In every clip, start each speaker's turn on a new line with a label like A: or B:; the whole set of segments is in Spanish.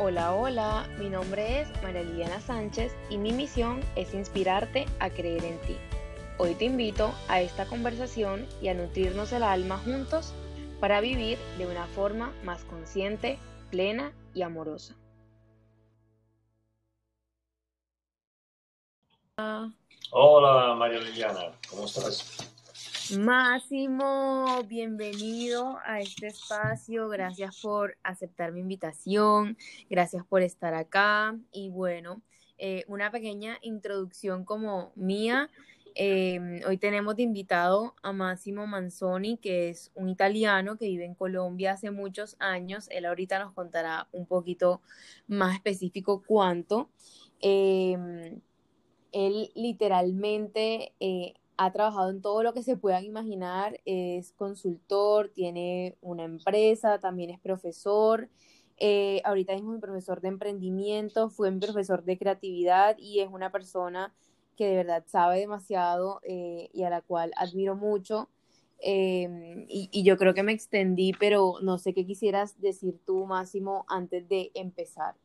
A: Hola, hola, mi nombre es María Liliana Sánchez y mi misión es inspirarte a creer en ti. Hoy te invito a esta conversación y a nutrirnos el alma juntos para vivir de una forma más consciente, plena y amorosa.
B: Hola María Liliana, ¿cómo estás?
A: Máximo, bienvenido a este espacio. Gracias por aceptar mi invitación. Gracias por estar acá. Y bueno, eh, una pequeña introducción como mía. Em, hoy tenemos de invitado a Máximo Manzoni, que es un italiano que vive en Colombia hace muchos años. Él ahorita nos contará un poquito más específico cuánto. Em, él literalmente eh, ha trabajado en todo lo que se puedan imaginar, es consultor, tiene una empresa, también es profesor. Eh, ahorita mismo es profesor de emprendimiento, fue mi profesor de creatividad y es una persona que de verdad sabe demasiado eh, y a la cual admiro mucho. Em, y, y, yo creo que me extendí, pero no sé qué quisieras decir tú, Máximo, antes de empezar.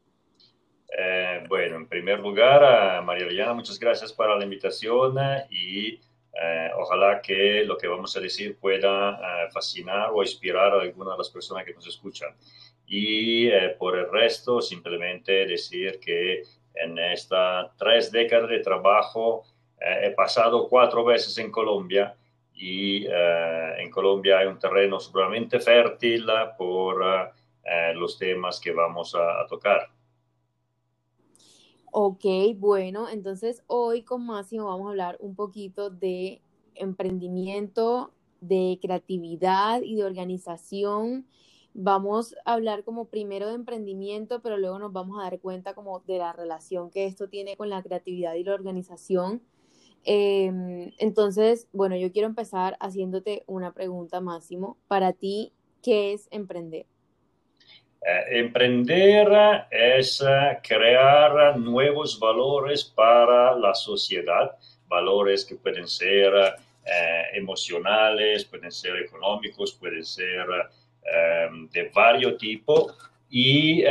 B: Eh, bueno, en primer lugar, María Liliana, muchas gracias por la invitación y eh, ojalá que lo que vamos a decir pueda eh, fascinar o inspirar a alguna de las personas que nos escuchan. Y eh, por el resto, simplemente decir que en estas tres décadas de trabajo he pasado cuatro veces en Colombia y en Colombia hay un terreno sumamente fértil por los temas que vamos a, a tocar.
A: Ok, bueno, entonces hoy con Máximo vamos a hablar un poquito de emprendimiento, de creatividad y de organización. Vamos a hablar como primero de emprendimiento, pero luego nos vamos a dar cuenta como de la relación que esto tiene con la creatividad y la organización. Em, entonces, bueno, yo quiero empezar haciéndote una pregunta, Máximo. Para ti, ¿qué es emprender?
B: Eh, emprender es eh, crear nuevos valores para la sociedad, valores que pueden ser eh, emocionales, pueden ser económicos, pueden ser de varios tipos y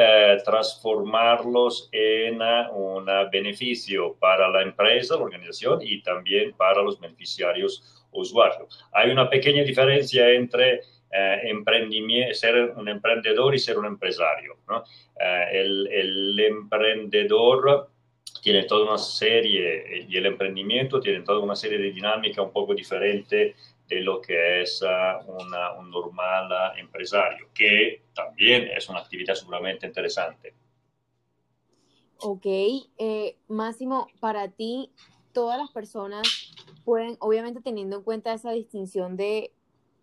B: transformarlos en un beneficio para la empresa, la organización y también para los beneficiarios usuarios. Hay una pequeña diferencia entre eh, ser un emprendedor y ser un empresario. ¿no? Eh, el, el, emprendedor tiene toda una serie, y el emprendimiento tiene toda una serie de dinámica un poco diferente de lo que es uh, una, un normal uh, empresario, que también es una actividad seguramente interesante.
A: Ok, eh, Máximo, para ti, todas las personas pueden, obviamente teniendo en cuenta esa distinción de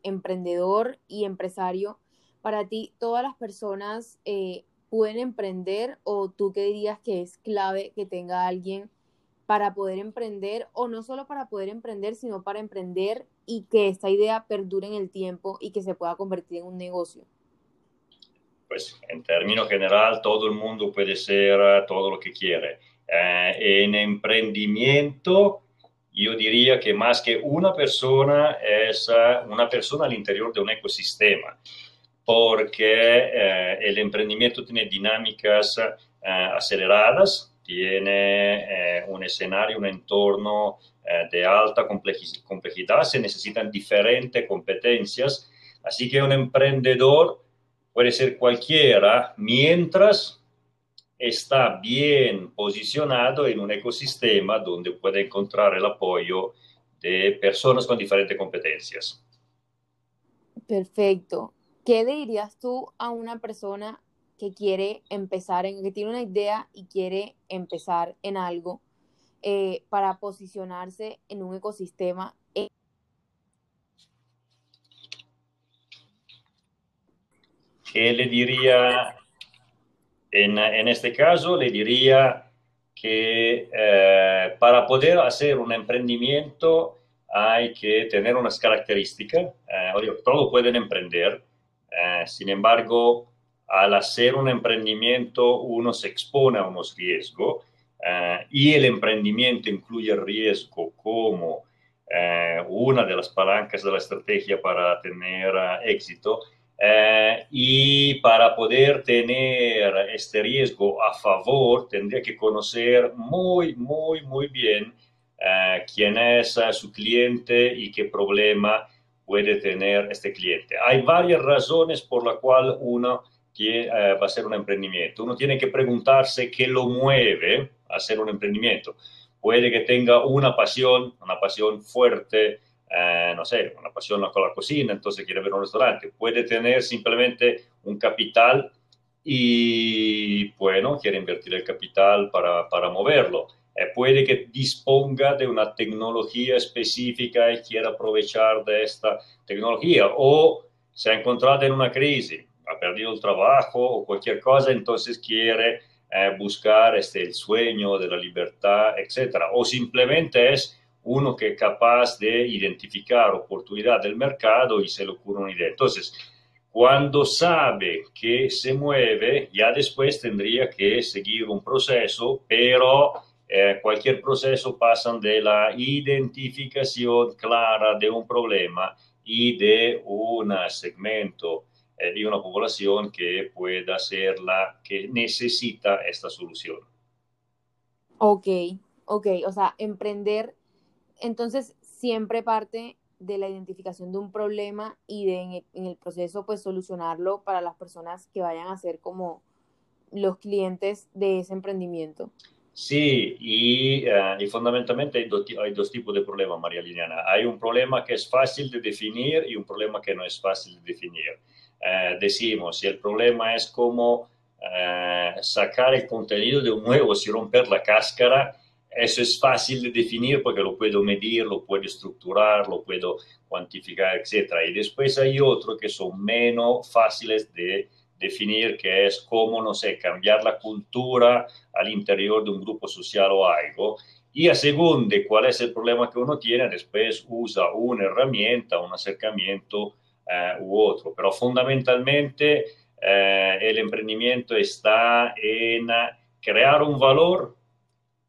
A: emprendedor y empresario, para ti todas las personas eh, pueden emprender o tú qué dirías que es clave que tenga alguien para poder emprender o no solo para poder emprender, sino para emprender y que esta idea perdure en el tiempo y que se pueda convertir en un negocio?
B: Pues en términos general, todo el mundo puede ser todo lo que quiere. Eh, en emprendimiento, yo diría que más que una persona es eh, una persona al interior de un ecosistema, porque eh, el emprendimiento tiene dinámicas eh, aceleradas, tiene un escenario, un entorno de alta complejidad, se necesitan diferentes competencias, así que un emprendedor puede ser cualquiera mientras está bien posicionado en un ecosistema donde puede encontrar el apoyo de personas con diferentes competencias.
A: Perfecto. ¿Qué le dirías tú a una persona que quiere empezar, en, que tiene una idea y quiere empezar en algo eh, para posicionarse en un ecosistema?
B: ¿Qué le diría en, en este caso le diría que eh, para poder hacer un emprendimiento hay que tener unas características. Eh, todos pueden emprender, eh, sin embargo, al hacer un emprendimiento uno se expone a unos riesgos eh, y el emprendimiento incluye el riesgo como eh, una de las palancas de la estrategia para tener éxito y para poder tener este riesgo a favor, tendría que conocer muy, muy, muy bien eh, quién es eh, su cliente y qué problema puede tener este cliente. Hay varias razones por las cuales uno va a hacer un emprendimiento. Uno tiene que preguntarse qué lo mueve a hacer un emprendimiento. Puede que tenga una pasión, una pasión fuerte, eh, no sé, una pasión con la cocina, entonces quiere ver un restaurante. Puede tener simplemente un capital y, bueno, quiere invertir el capital para, para moverlo. Eh, puede que disponga de una tecnología específica y quiera aprovechar de esta tecnología o se ha encontrado en una crisis, ha perdido el trabajo o cualquier cosa, entonces quiere eh, buscar este, el sueño de la libertad, etc. O simplemente es uno que es capaz de identificar oportunidad del mercado y se le ocurre una idea. Entonces, cuando sabe que se mueve, ya después tendría que seguir un proceso, pero eh, cualquier proceso pasa de la identificación clara de un problema y de un segmento eh, de una población que pueda ser la que necesita esta solución.
A: Ok, ok, o sea, emprender entonces, siempre parte de la identificación de un problema y de en el, proceso, pues, solucionarlo para las personas que vayan a ser como los clientes de ese emprendimiento.
B: Sí, y, uh, fundamentalmente hay, hay, dos tipos de problemas, María Liliana. Hay un problema que es fácil de definir y un problema que no es fácil de definir. Uh, decimos, si el problema es cómo uh, sacar el contenido de un huevo sin romper la cáscara, eso es fácil de definir porque lo puedo medir, lo puedo estructurar, lo puedo cuantificar, etc. Y después hay otros que son menos fáciles de definir, que es cómo, no sé, cambiar la cultura al interior de un grupo social o algo. Y a según de cuál es el problema que uno tiene, después usa una herramienta, un acercamiento eh, u otro. Pero fundamentalmente eh, el emprendimiento está en crear un valor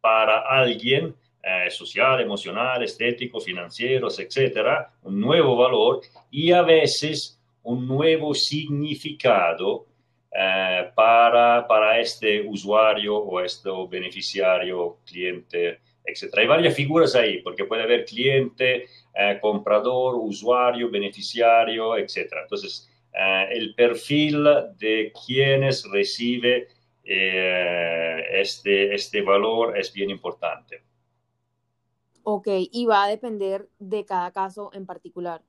B: para alguien eh, social, emocional, estético, financieros, etcétera, un nuevo valor y a veces un nuevo significado eh, para, para este usuario o este beneficiario, cliente, etcétera. Hay varias figuras ahí, porque puede haber cliente, eh, comprador, usuario, beneficiario, etcétera. Entonces, el perfil de quienes recibe eh, este, este valor es bien importante.
A: Ok, y va a depender de cada caso en particular.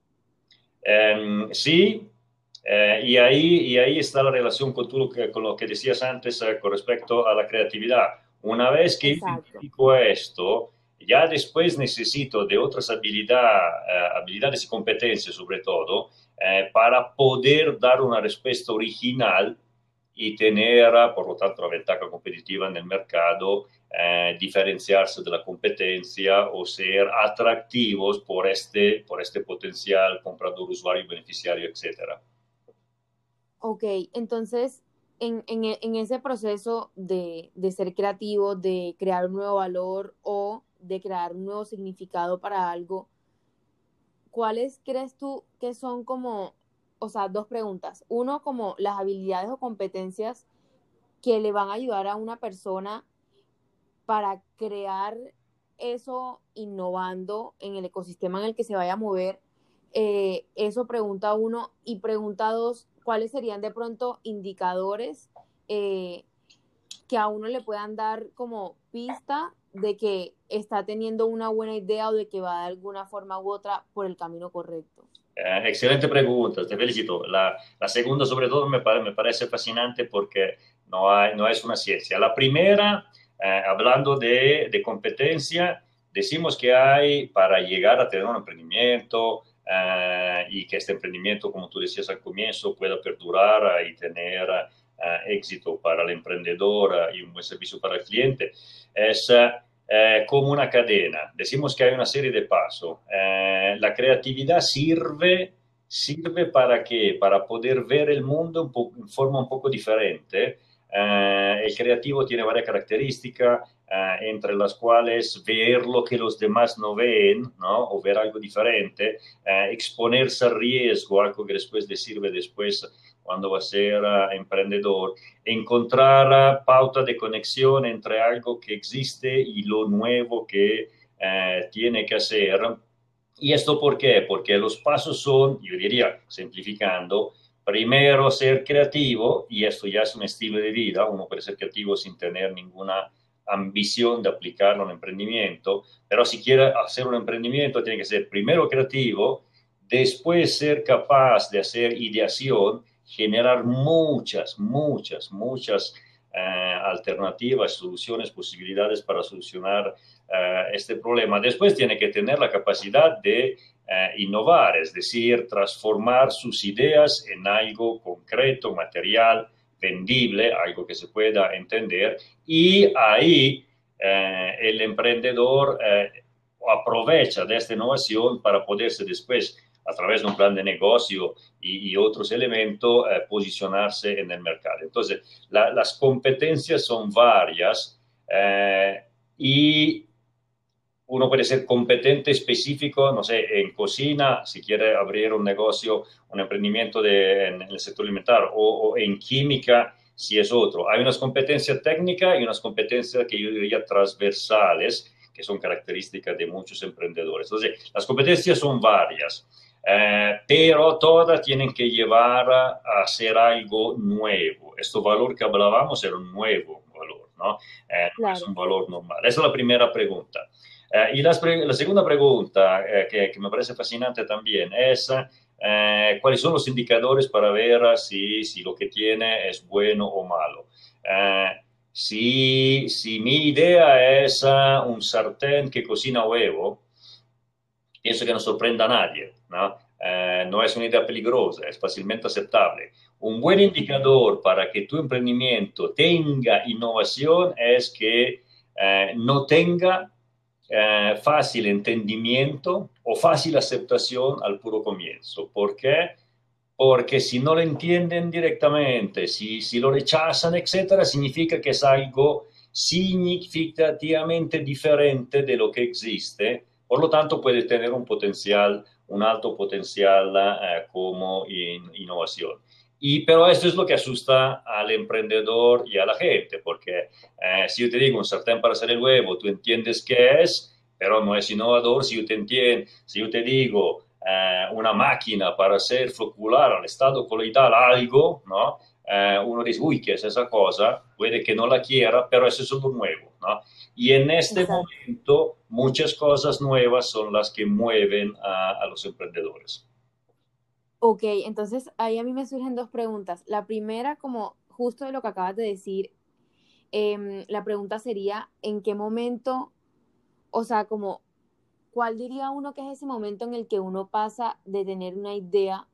B: Em, sí, eh, y, ahí, y ahí está la relación con, tú, con lo que decías antes eh, con respecto a la creatividad. Una vez que identifico esto, ya después necesito de otras habilidad, habilidades y competencias sobre todo para poder dar una respuesta original y tener, por lo tanto, la ventaja competitiva en el mercado, eh, diferenciarse de la competencia o ser atractivos por este, por este potencial comprador, usuario, beneficiario, etc.
A: Ok, entonces, en, en, en ese proceso de, de ser creativo, de crear un nuevo valor o de crear un nuevo significado para algo, ¿cuáles crees tú que son como o sea, dos preguntas. Uno, como las habilidades o competencias que le van a ayudar a una persona para crear eso innovando en el ecosistema en el que se vaya a mover. Eh, eso pregunta uno. Y pregunta dos, ¿cuáles serían de pronto indicadores eh, que a uno le puedan dar como pista de que está teniendo una buena idea o de que va de alguna forma u otra por el camino correcto?
B: Eh, excelente pregunta, te felicito. La, la segunda, sobre todo, me, me, parece fascinante porque no, hay, no es una ciencia. La primera, eh, hablando de, de, competencia, decimos que hay para llegar a tener un emprendimiento eh, y que este emprendimiento, como tú decías al comienzo, pueda perdurar y tener éxito para el emprendedor y un buen servicio para el cliente, es eh, como una cadena. Decimos que hay una serie de pasos. Eh, la creatividad sirve, sirve para qué? Para poder ver el mundo en forma un poco diferente, Eh, el creativo tiene varias características, eh, entre las cuales ver lo que los demás no ven, ¿no? o ver algo diferente, eh, exponerse al riesgo, algo que después le sirve después cuando va a ser emprendedor, encontrar pauta de conexión entre algo que existe y lo nuevo que tiene que hacer. ¿Y esto por qué? Porque los pasos son, yo diría, simplificando, primero ser creativo, y esto ya es un estilo de vida, uno puede ser creativo sin tener ninguna ambición de aplicarlo a un emprendimiento, pero si quiere hacer un emprendimiento tiene que ser primero creativo, después ser capaz de hacer ideación, generar muchas, muchas, muchas eh, alternativas, soluciones, posibilidades para solucionar eh, este problema. Después tiene que tener la capacidad de eh, innovar, es decir, transformar sus ideas en algo concreto, material, vendible, algo que se pueda entender. Y ahí el emprendedor aprovecha de esta innovación para poderse después, a través de un plan de negocio y, otros elementos, posicionarse en el mercado. Entonces, las competencias son varias y uno puede ser competente específico, no sé, en cocina, si quiere abrir un negocio, un emprendimiento de, en, el sector alimentar, o, en química, si es otro. Hay unas competencias técnicas y unas competencias que yo diría transversales, que son características de muchos emprendedores. Entonces, las competencias son varias, eh, pero todas tienen que llevar a, hacer algo nuevo. Este valor que hablábamos era un nuevo valor, ¿no? Eh, no es un valor normal. Esa es la primera pregunta. Eh, y la, la, segunda pregunta, eh, que, que, me parece fascinante también, es eh, cuáles son los indicadores para ver si, si, lo que tiene es bueno o malo. Si, si, mi idea es un sartén que cocina huevo, pienso que no sorprenda a nadie, ¿no? no es una idea peligrosa, es fácilmente aceptable. Un buen indicador para que tu emprendimiento tenga innovación es que no tenga eh, fácil entendimiento o fácil aceptación al puro comienzo. ¿Por qué? Porque si no lo entienden directamente, si, si lo rechazan, etcétera, significa que es algo significativamente diferente de lo que existe. Por lo tanto, puede tener un potencial, un alto potencial eh, como innovación. Y, pero esto es lo que asusta al emprendedor y a la gente, porque eh, si yo te digo un sartén para hacer el huevo, tú entiendes qué es, pero no es innovador si yo te si yo digo eh, una máquina para hacer flocular al estado coloidal algo, ¿no? Uno dice, uy, ¿qué es esa cosa? Puede que no la quiera, pero eso es lo nuevo, ¿no? Y en este momento, muchas cosas nuevas son las que mueven a, a los emprendedores.
A: Ok, entonces ahí a mí me surgen dos preguntas. La primera, como justo de lo que acabas de decir, em, la pregunta sería, ¿en qué momento, o sea, como, cuál diría uno que es ese momento en el que uno pasa de tener una idea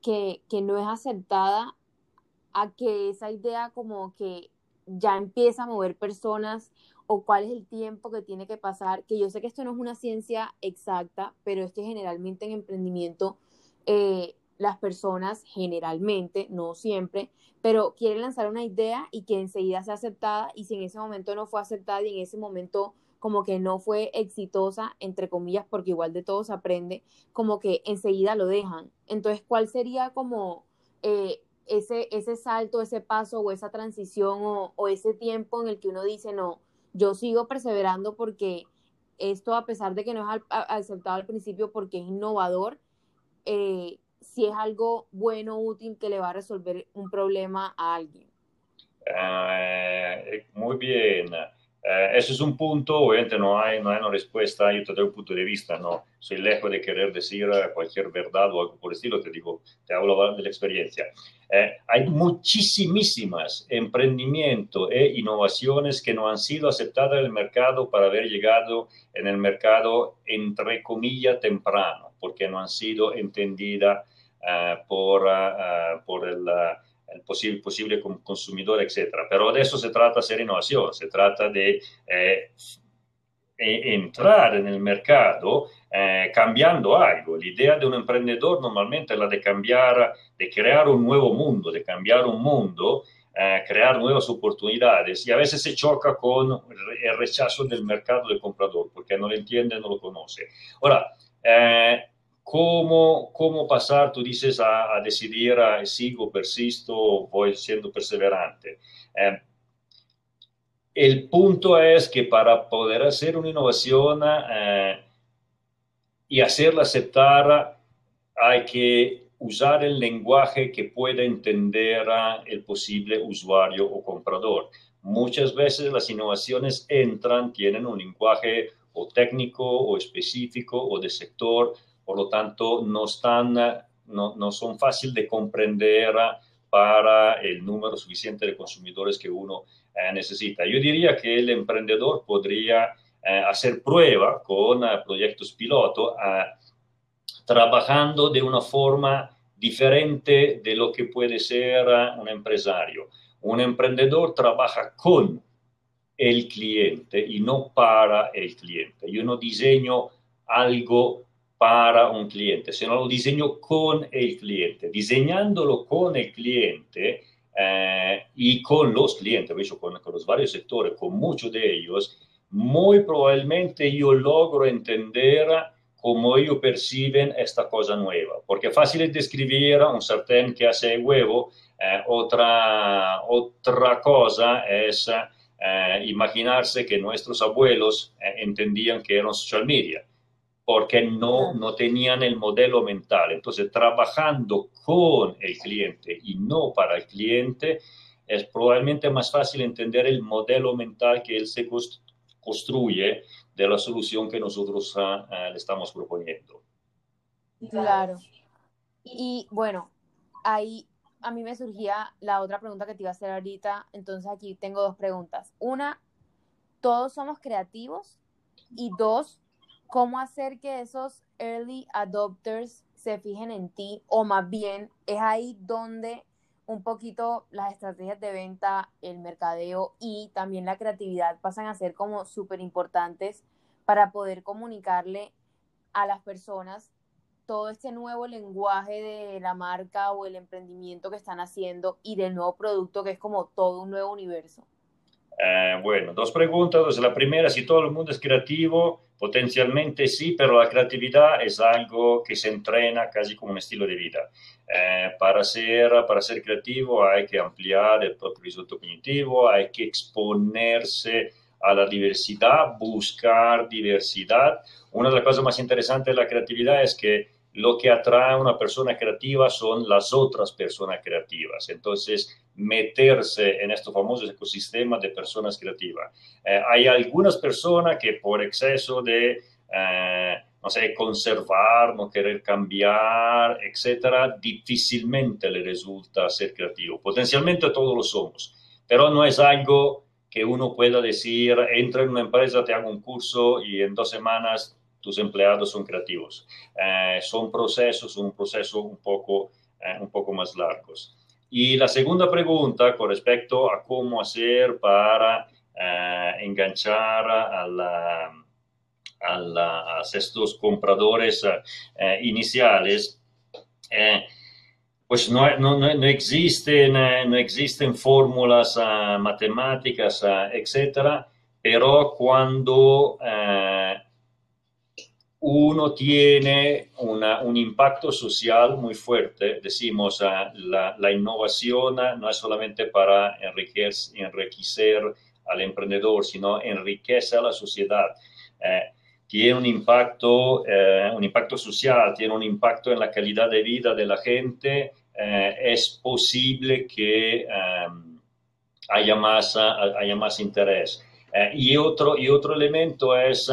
A: que, que no es aceptada a que esa idea como que ya empieza a mover personas o cuál es el tiempo que tiene que pasar, que yo sé que esto no es una ciencia exacta, pero es que generalmente en emprendimiento eh, las personas generalmente, no siempre, pero quieren lanzar una idea y que enseguida sea aceptada y si en ese momento no fue aceptada y en ese momento como que no fue exitosa, entre comillas, porque igual de todo se aprende, como que enseguida lo dejan. Entonces, ¿cuál sería como eh, ese, ese salto, ese paso o esa transición o, o ese tiempo en el que uno dice, no, yo sigo perseverando porque esto, a pesar de que no es aceptado al principio porque es innovador, eh, si es algo bueno, útil, que le va a resolver un problema a alguien.
B: Eh, muy bien. Eh, eso es un punto, obviamente no hay, no hay una respuesta, yo te doy un punto de vista, no soy lejos de querer decir cualquier verdad o algo por el estilo, te digo, te hablo de la experiencia. Eh, hay muchísimas emprendimientos e innovaciones que no han sido aceptadas en el mercado para haber llegado en el mercado, entre comillas, temprano, porque no han sido entendidas eh, por, uh, por el, el, posible, posible consumidor, etc. Pero de eso se trata hacer innovación, se trata de eh, e, entrar en el mercado eh, cambiando algo. La idea de un emprendedor normalmente es la de cambiar, de crear un nuevo mundo, de cambiar un mundo eh, crear nuevas oportunidades y a veces se choca con el rechazo del mercado del comprador porque no lo entiende, no lo conoce. Ahora, eh, ¿cómo, ¿cómo, pasar, tú dices, a, decidir, a, sigo, persisto, voy siendo perseverante? Eh, el punto es que para poder hacer una innovación y hacerla aceptar, hay que usar el lenguaje que pueda entender el posible usuario o comprador. Muchas veces las innovaciones entran, tienen un lenguaje o técnico o específico o de sector, por lo tanto no, están, no, no son fáciles de comprender para el número suficiente de consumidores que uno eh, necesita. Yo diría que el emprendedor podría eh, hacer prueba con eh, proyectos piloto trabajando de una forma diferente de lo que puede ser un empresario. Un emprendedor trabaja con el cliente y no para el cliente. Yo no diseño algo para un cliente, sino lo diseño con el cliente. Diseñándolo con el cliente eh, y con los clientes, con, con los varios sectores, con muchos de ellos, muy probablemente yo logro entender cómo ellos perciben esta cosa nueva. Porque es fácil describir un sartén que hace huevo, eh, otra, otra cosa es eh, imaginarse que nuestros abuelos eh, entendían que eran social media, porque no, no tenían el modelo mental. Entonces, trabajando con el cliente y no para el cliente, es probablemente más fácil entender el modelo mental que él se construye de la solución que nosotros ah, ah, le estamos proponiendo.
A: Claro. Y bueno, ahí a mí me surgía la otra pregunta que te iba a hacer ahorita, entonces aquí tengo dos preguntas. Una, ¿todos somos creativos? Y dos, ¿cómo hacer que esos early adopters se fijen en ti? O más bien, es ahí donde un poquito las estrategias de venta, el mercadeo y también la creatividad pasan a ser como súper importantes para poder comunicarle a las personas todo este nuevo lenguaje de la marca o el emprendimiento que están haciendo y del nuevo producto que es como todo un nuevo universo.
B: Eh, bueno, dos preguntas. La primera, si todo el mundo es creativo, potencialmente sí, pero la creatividad es algo que se entrena casi como un estilo de vida. Eh, para, ser, para ser creativo hay que ampliar el propio resultado cognitivo, hay que exponerse a la diversidad, buscar diversidad. Una de las cosas más interesantes de la creatividad es que lo que atrae a una persona creativa son las otras personas creativas. Entonces, meterse en estos famosos ecosistemas de personas creativas. Eh, hay algunas personas que por exceso de, eh, no sé, conservar, no querer cambiar, etcétera, difícilmente le resulta ser creativo. Potencialmente todos lo somos, pero no es algo que uno pueda decir, entra en una empresa, te hago un curso y en dos semanas tus empleados son creativos. Eh, son procesos, un proceso un poco, un poco más largos. Y la segunda pregunta con respecto a cómo hacer para eh, enganchar a, la, a, estos compradores eh, iniciales, eh, pues no, no, no, existen, no existen fórmulas matemáticas, etcétera, pero cuando uno tiene un impacto social muy fuerte. Decimos, uh, la, la, innovación no es solamente para enriquecer, enriquecer al emprendedor, sino enriquece a la sociedad. Eh, tiene un impacto, eh, un impacto social, tiene un impacto en la calidad de vida de la gente. Eh, es posible que haya, más, haya más interés. y, otro, y otro elemento es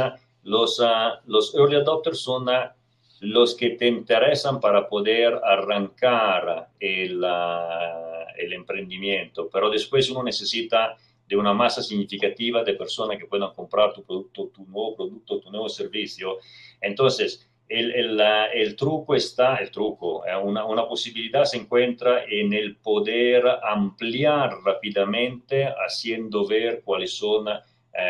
B: los, uh, los early adopters son uh, los que te interesan para poder arrancar el, uh, el, emprendimiento, pero después uno necesita de una masa significativa de personas que puedan comprar tu producto, tu nuevo producto, tu nuevo servicio. Entonces, el, el, truco está, el truco, eh, una, una, posibilidad se encuentra en el poder ampliar rápidamente, haciendo ver cuáles son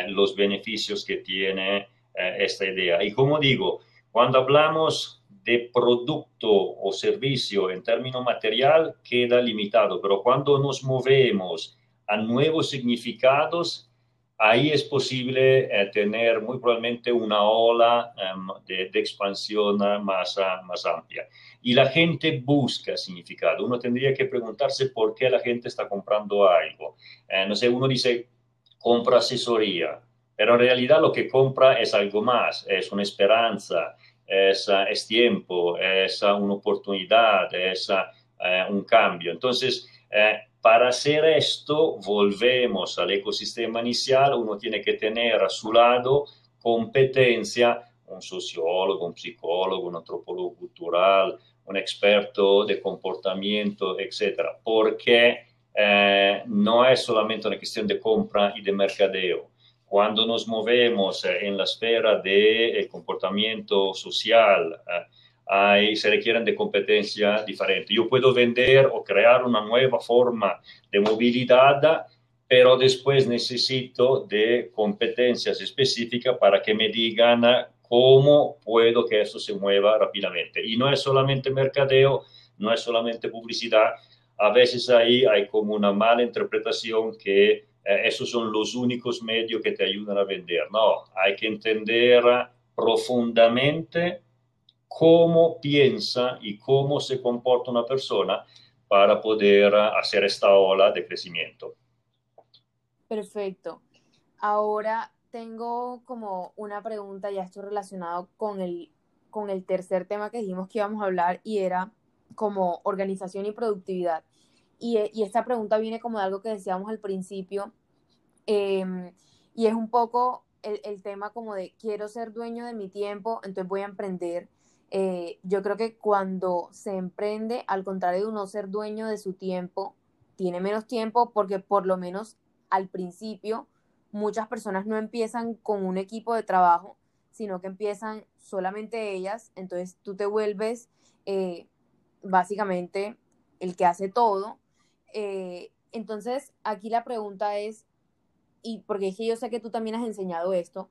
B: los beneficios que tiene eh, esta idea. Y como digo, cuando hablamos de producto o servicio en término material queda limitado, pero cuando nos movemos a nuevos significados, ahí es posible eh, tener muy probablemente una ola em, de, expansión más, más amplia. Y la gente busca significado. Uno tendría que preguntarse por qué la gente está comprando algo. Eh, no sé, uno dice, compra asesoría, pero en realidad lo que compra es algo más, es una esperanza, es, es tiempo, es una oportunidad, es eh, un cambio. Entonces, para hacer esto, volvemos al ecosistema inicial, uno tiene que tener a su lado competencia, un sociólogo, un psicólogo, un antropólogo cultural, un experto de comportamiento, etcétera, porque eh, no es solamente una cuestión de compra y de mercadeo. Cuando nos movemos en la esfera del de comportamiento social, eh, hay, se requieren de competencia diferentes. Yo puedo vender o crear una nueva forma de movilidad, pero después necesito de competencias específicas para que me digan cómo puedo que eso se mueva rápidamente. Y no es solamente mercadeo, no es solamente publicidad. A veces ahí hay como una mala interpretación que eh, esos son los únicos medios que te ayudan a vender. No, hay que entender profundamente cómo piensa y cómo se comporta una persona para poder hacer esta ola de crecimiento.
A: Perfecto. Ahora tengo como una pregunta, ya esto relacionado con el, con el tercer tema que dijimos que íbamos a hablar y era como organización y productividad. Y, esta pregunta viene como de algo que decíamos al principio em, y es un poco el, el tema como de quiero ser dueño de mi tiempo, entonces voy a emprender eh, yo creo que cuando se emprende, al contrario de uno ser dueño de su tiempo, tiene menos tiempo porque por lo menos al principio muchas personas no empiezan con un equipo de trabajo, sino que empiezan solamente ellas, entonces tú te vuelves eh, básicamente el que hace todo. Eh, entonces aquí la pregunta es, y porque es que yo sé que tú también has enseñado esto,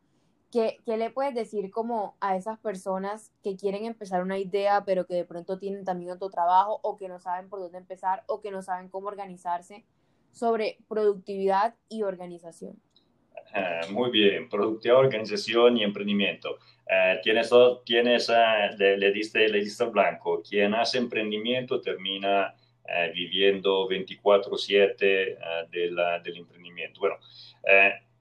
A: ¿Qué, le puedes decir como a esas personas que quieren empezar una idea, pero que de pronto tienen también otro trabajo o que no saben por dónde empezar o que no saben cómo organizarse sobre productividad y organización?
B: muy bien, productividad, organización y emprendimiento. Eh, tienes, tienes uh, le, diste, le diste blanco. Quien hace emprendimiento termina eh, viviendo 24/7 del emprendimiento. Bueno,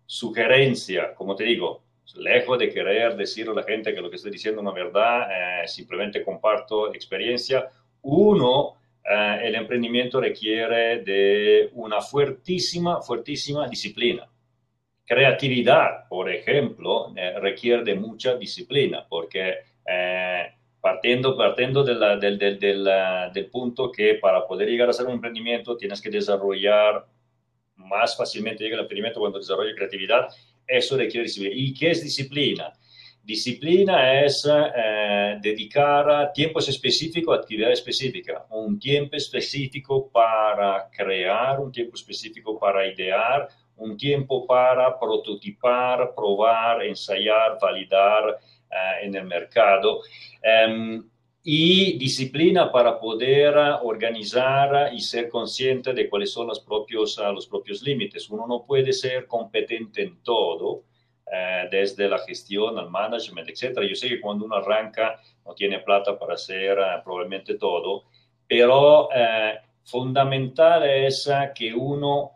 B: sugerencia, como te digo, lejos de querer decirle a la gente que lo que estoy diciendo es una verdad, eh, simplemente comparto experiencia. Uno, eh, el emprendimiento requiere de una fuertísima, fuertísima disciplina. Creatividad, por ejemplo, eh, requiere de mucha disciplina, porque partiendo, partiendo del, del, del, del punto que para poder llegar a ser un emprendimiento tienes que desarrollar más fácilmente llega el emprendimiento cuando desarrolla creatividad eso requiere disciplina. ¿Y qué es disciplina? Disciplina es eh, dedicar tiempo específico a actividad específica, un tiempo específico para crear, un tiempo específico para idear, un tiempo para prototipar, probar, ensayar, validar eh, en el mercado. Em, y disciplina para poder organizar y ser consciente de cuáles son los propios, ah, los propios límites. Uno no puede ser competente en todo, eh, desde la gestión al management, etc. Yo sé que cuando uno arranca no tiene plata para hacer ah, probablemente todo, pero eh, fundamental es ah, que uno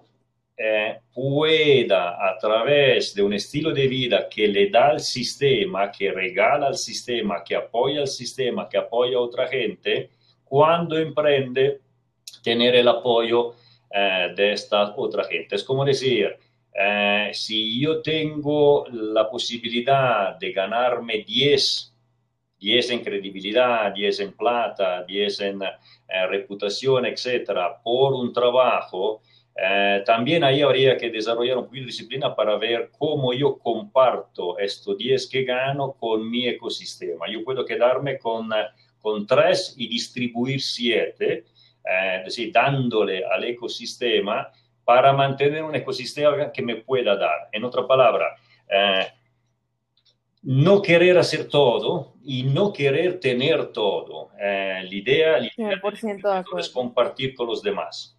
B: eh, pueda a través de un estilo de vida que le da al sistema, que regala al sistema, que apoya al sistema, que apoya a otra gente, cuando emprende, tener el apoyo eh, de esta otra gente. Es como decir, eh, si yo tengo la posibilidad de ganarme 10, 10 en credibilidad, 10 en plata, 10 en reputación, etcétera, por un trabajo, eh, también ahí habría que desarrollar un poquito de disciplina para ver cómo yo comparto estos 10 que gano con mi ecosistema. Yo puedo quedarme con, eh, con 3 y distribuir 7, eh, es decir, dándole al ecosistema para mantener un ecosistema que me pueda dar. En otra palabra, no querer hacer todo y no querer tener todo. Eh, la idea, es compartir con los demás.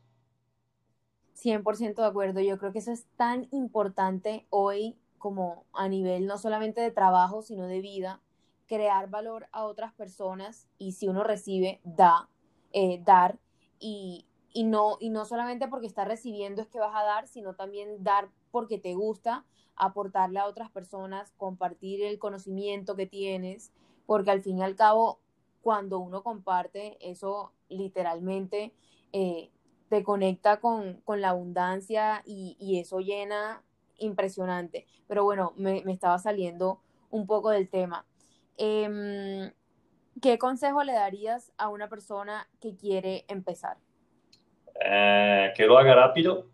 A: 100% de acuerdo. Yo creo que eso es tan importante hoy como a nivel no solamente de trabajo, sino de vida, crear valor a otras personas y si uno recibe, da, eh, dar y, y, no, y no solamente porque está recibiendo es que vas a dar, sino también dar porque te gusta, aportarle a otras personas, compartir el conocimiento que tienes, porque al fin y al cabo, cuando uno comparte, eso literalmente eh, te conecta con, la abundancia y, eso llena impresionante. Pero bueno, me, estaba saliendo un poco del tema. Em, ¿Qué consejo le darías a una persona que quiere empezar?
B: Eh, que lo haga rápido,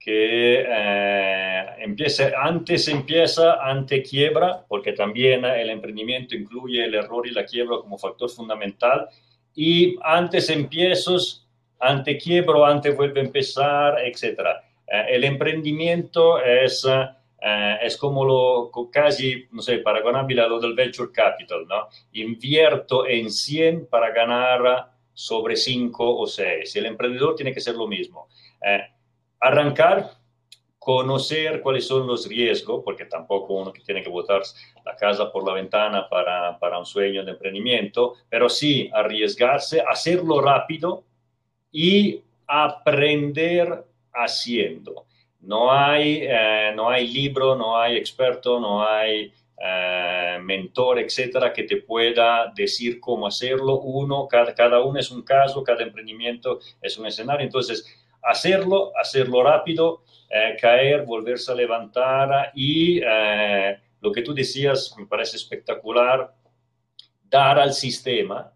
B: que eh, empiece, antes empieza, antes quiebra, porque también el emprendimiento incluye el error y la quiebra como factor fundamental, y antes empiezos, antes quiebro, antes vuelve a empezar, etc. Eh, el emprendimiento es, eh, es como lo casi, no sé, paragonable a lo del venture capital, ¿no? Invierto en 100 para ganar sobre 5 o 6. El emprendedor tiene que ser lo mismo arrancar, conocer cuáles son los riesgos, porque tampoco uno que tiene que botar la casa por la ventana para, para un sueño de emprendimiento, pero sí arriesgarse, hacerlo rápido y aprender haciendo. No hay, eh, no hay libro, no hay experto, no hay eh, mentor, etcétera, que te pueda decir cómo hacerlo. Uno, cada, cada uno es un caso, cada emprendimiento es un escenario. Entonces, hacerlo, hacerlo rápido, eh, caer, volverse a levantar y eh, lo que tú decías me parece espectacular, dar al sistema,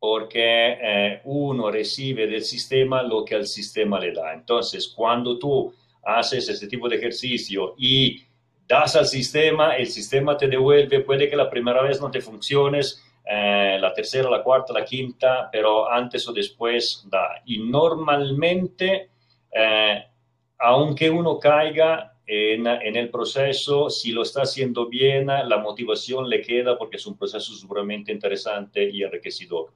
B: porque eh, uno recibe del sistema lo que al sistema le da. Entonces, cuando tú haces este tipo de ejercicio y das al sistema, el sistema te devuelve, puede que la primera vez no te funciones, eh, la tercera, la cuarta, la quinta, pero antes o después da. Y normalmente, eh, aunque uno caiga en, en, el proceso, si lo está haciendo bien, la motivación le queda porque es un proceso sumamente interesante y enriquecedor.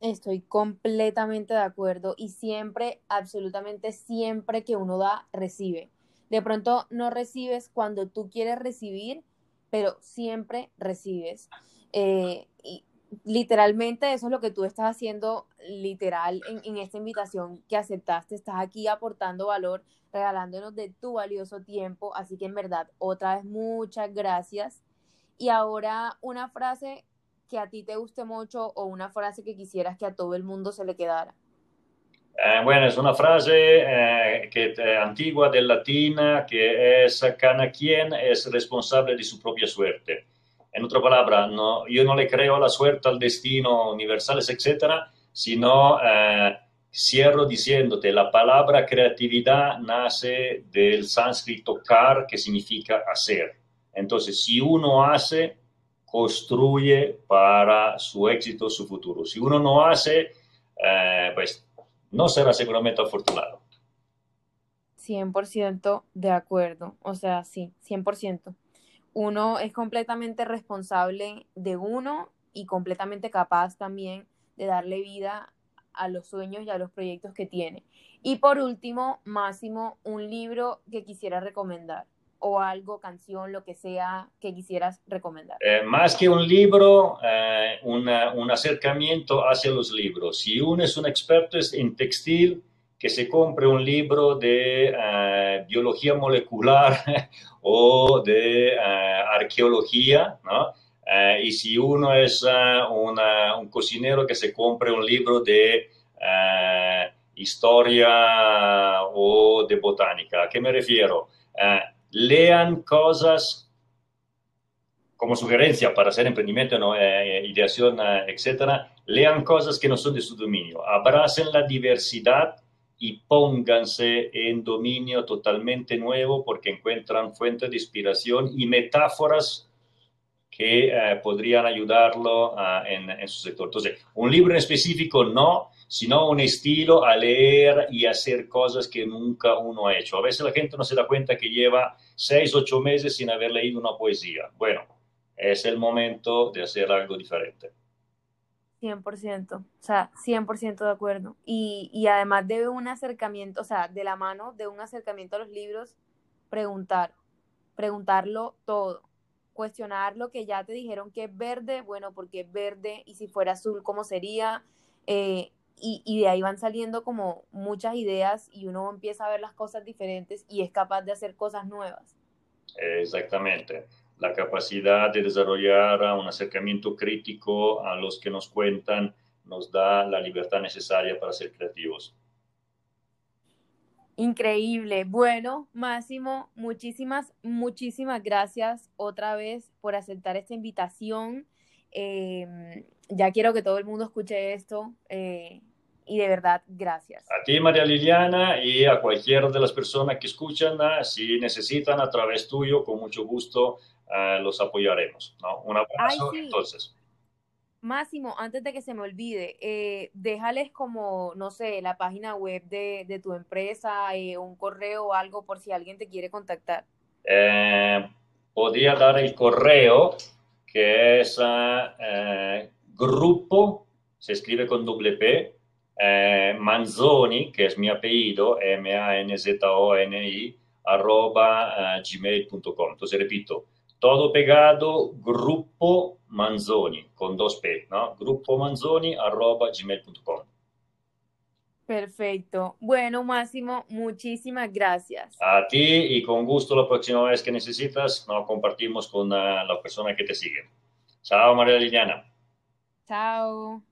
A: Estoy completamente de acuerdo y siempre, absolutamente siempre que uno da, recibe. De pronto no recibes cuando tú quieres recibir, pero siempre recibes. Eh, y literalmente eso es lo que tú estás haciendo literal en, esta invitación que aceptaste. Estás aquí aportando valor, regalándonos de tu valioso tiempo. Así que en verdad, otra vez muchas gracias. Y ahora una frase que a ti te guste mucho o una frase que quisieras que a todo el mundo se le quedara.
B: Eh, bueno, es una frase eh, que, antigua del latín que es cada quien es responsable de su propia suerte. En otra palabra, no, yo no le creo la suerte, al destino, universales, etcétera, sino eh, cierro diciéndote, la palabra creatividad nace del sánscrito kar, que significa hacer. Entonces, si uno hace, construye para su éxito, su futuro. Si uno no hace, eh, pues no será seguramente afortunado.
A: 100% de acuerdo, o sea, sí, 100% uno es completamente responsable de uno y completamente capaz también de darle vida a los sueños y a los proyectos que tiene. Y por último, Máximo, un libro que quisiera recomendar o algo, canción, lo que sea que quisieras recomendar.
B: Eh, más que un libro, eh, un acercamiento hacia los libros. Si uno es un experto en textil, que se compre un libro de eh, biología molecular o de eh, arqueología, ¿no? Eh, y si uno es un cocinero, que se compre un libro de historia o de botánica. ¿A qué me refiero? Lean cosas como sugerencia para hacer emprendimiento, ¿no? ideación, etcétera, lean cosas que no son de su dominio, abracen la diversidad y pónganse en dominio totalmente nuevo porque encuentran fuentes de inspiración y metáforas que eh, podrían ayudarlo ah, en, su sector. Entonces, un libro en específico no, sino un estilo a leer y hacer cosas que nunca uno ha hecho. A veces la gente no se da cuenta que lleva seis, ocho meses sin haber leído una poesía. Bueno, es el momento de hacer algo diferente.
A: 100%, o sea, 100% de acuerdo. Y, y además de un acercamiento, o sea, de la mano de un acercamiento a los libros, preguntar, preguntarlo todo, cuestionar lo que ya te dijeron que es verde, bueno, porque es verde, y si fuera azul, ¿cómo sería? Eh, y, y, de ahí van saliendo como muchas ideas y uno empieza a ver las cosas diferentes y es capaz de hacer cosas nuevas.
B: Exactamente la capacidad de desarrollar un acercamiento crítico a los que nos cuentan nos da la libertad necesaria para ser creativos.
A: Increíble. Bueno, Máximo, muchísimas, muchísimas gracias otra vez por aceptar esta invitación. Eh, ya quiero que todo el mundo escuche esto. Eh, y de verdad, gracias.
B: A ti, María Liliana, y a cualquiera de las personas que escuchan, si necesitan a través tuyo, con mucho gusto uh, los apoyaremos. ¿no? Un abrazo,
A: Ay, sí.
B: entonces.
A: Máximo, antes de que se me olvide, eh, déjales como, no sé, la página web de, de tu empresa, eh, un correo o algo por si alguien te quiere contactar.
B: Eh, podría dar el correo que es grupo, se escribe con doble P, Manzoni, que es mi apellido, M-A-N-Z-O-N-I, arroba gmail.com. Entonces repito, todo pegado, Grupo Manzoni, con dos P, ¿no? Grupo Manzoni, arroba gmail.com.
A: Perfecto. Bueno, Máximo, muchísimas gracias.
B: A ti y con gusto la próxima vez que necesitas, nos compartimos con uh, la persona que te sigue. Chao, María Liliana.
A: Chao.